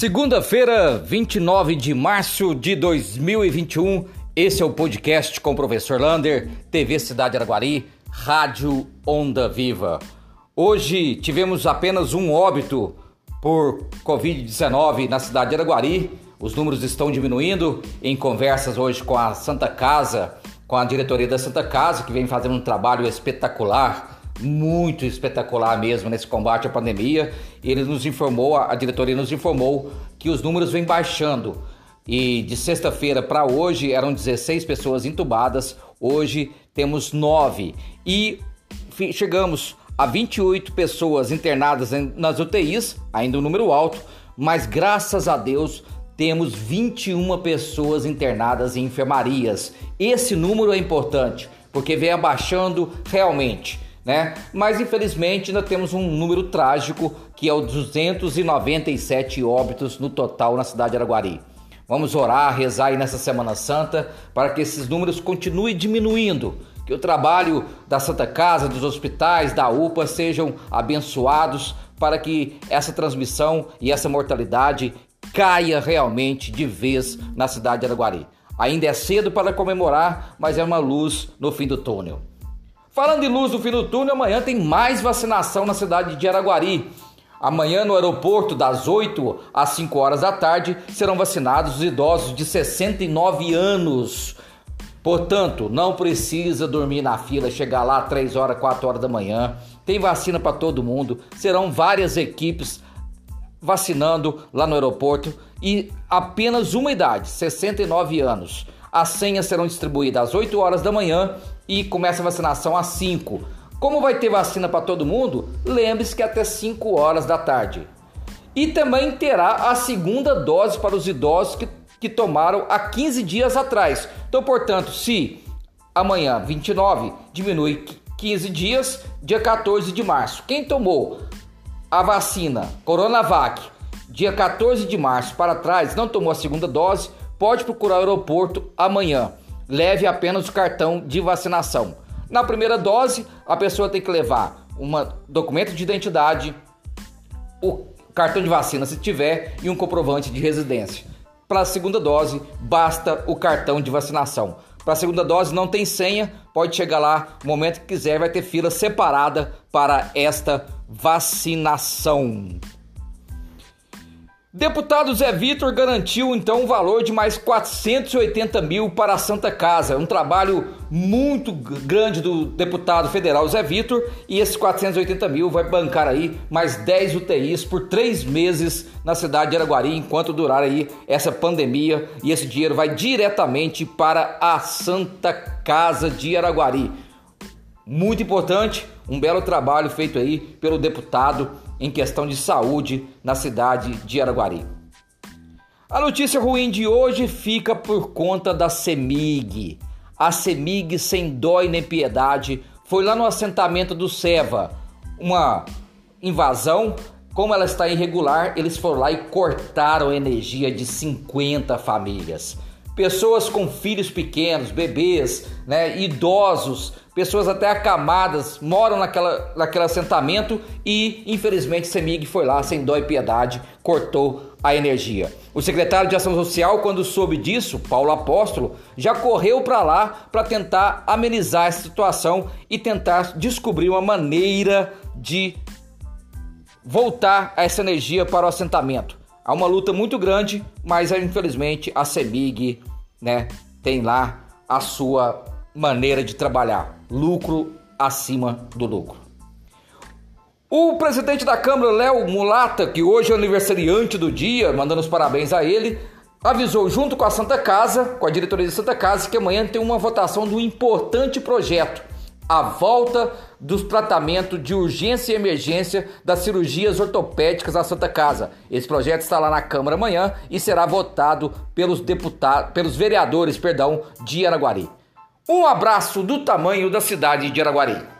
Segunda-feira, 29 de março de 2021. Esse é o podcast com o professor Lander, TV Cidade Araguari, Rádio Onda Viva. Hoje tivemos apenas um óbito por Covid-19 na cidade de Araguari. Os números estão diminuindo. Em conversas hoje com a Santa Casa, com a diretoria da Santa Casa, que vem fazendo um trabalho espetacular muito espetacular mesmo nesse combate à pandemia. Ele nos informou, a diretoria nos informou que os números vêm baixando. E de sexta-feira para hoje eram 16 pessoas entubadas, hoje temos 9. E chegamos a 28 pessoas internadas nas UTIs, ainda um número alto, mas graças a Deus temos 21 pessoas internadas em enfermarias. Esse número é importante, porque vem abaixando realmente né? Mas infelizmente ainda temos um número trágico que é o 297 óbitos no total na cidade de Araguari. Vamos orar, rezar aí nessa Semana Santa para que esses números continuem diminuindo, que o trabalho da Santa Casa, dos hospitais, da UPA sejam abençoados para que essa transmissão e essa mortalidade caia realmente de vez na cidade de Araguari. Ainda é cedo para comemorar, mas é uma luz no fim do túnel. Falando em luz do fim do túnel, amanhã tem mais vacinação na cidade de Araguari. Amanhã, no aeroporto, das 8 às 5 horas da tarde, serão vacinados os idosos de 69 anos. Portanto, não precisa dormir na fila, chegar lá 3 horas, 4 horas da manhã. Tem vacina para todo mundo. Serão várias equipes vacinando lá no aeroporto e apenas uma idade, 69 anos. As senhas serão distribuídas às 8 horas da manhã e começa a vacinação às 5. Como vai ter vacina para todo mundo, lembre-se que até 5 horas da tarde. E também terá a segunda dose para os idosos que, que tomaram há 15 dias atrás. Então, portanto, se amanhã, 29, diminui 15 dias, dia 14 de março. Quem tomou a vacina Coronavac dia 14 de março para trás, não tomou a segunda dose, pode procurar o aeroporto amanhã. Leve apenas o cartão de vacinação. Na primeira dose, a pessoa tem que levar um documento de identidade, o cartão de vacina se tiver e um comprovante de residência. Para a segunda dose, basta o cartão de vacinação. Para a segunda dose não tem senha, pode chegar lá no momento que quiser, vai ter fila separada para esta vacinação. Deputado Zé Vitor garantiu então um valor de mais 480 mil para a Santa Casa. Um trabalho muito grande do deputado federal Zé Vitor e esses 480 mil vai bancar aí mais 10 UTIs por três meses na cidade de Araguari enquanto durar aí essa pandemia e esse dinheiro vai diretamente para a Santa Casa de Araguari. Muito importante, um belo trabalho feito aí pelo deputado em questão de saúde na cidade de Araguari. A notícia ruim de hoje fica por conta da CEMIG. A CEMIG, sem dó e nem piedade, foi lá no assentamento do Seva. Uma invasão, como ela está irregular, eles foram lá e cortaram energia de 50 famílias. Pessoas com filhos pequenos, bebês, né, idosos, pessoas até acamadas moram naquela, naquele assentamento e infelizmente Semig foi lá sem dó e piedade, cortou a energia. O secretário de Ação Social, quando soube disso, Paulo Apóstolo, já correu para lá para tentar amenizar essa situação e tentar descobrir uma maneira de voltar essa energia para o assentamento. Há uma luta muito grande, mas infelizmente a Semig, né, tem lá a sua maneira de trabalhar, lucro acima do lucro. O presidente da Câmara, Léo Mulata, que hoje é aniversariante do dia, mandando os parabéns a ele, avisou junto com a Santa Casa, com a diretoria da Santa Casa, que amanhã tem uma votação do importante projeto, a volta dos tratamentos de urgência e emergência das cirurgias ortopédicas à Santa Casa. Esse projeto está lá na Câmara amanhã e será votado pelos deputados, pelos vereadores, perdão, de Araguari. Um abraço do tamanho da cidade de Araguari.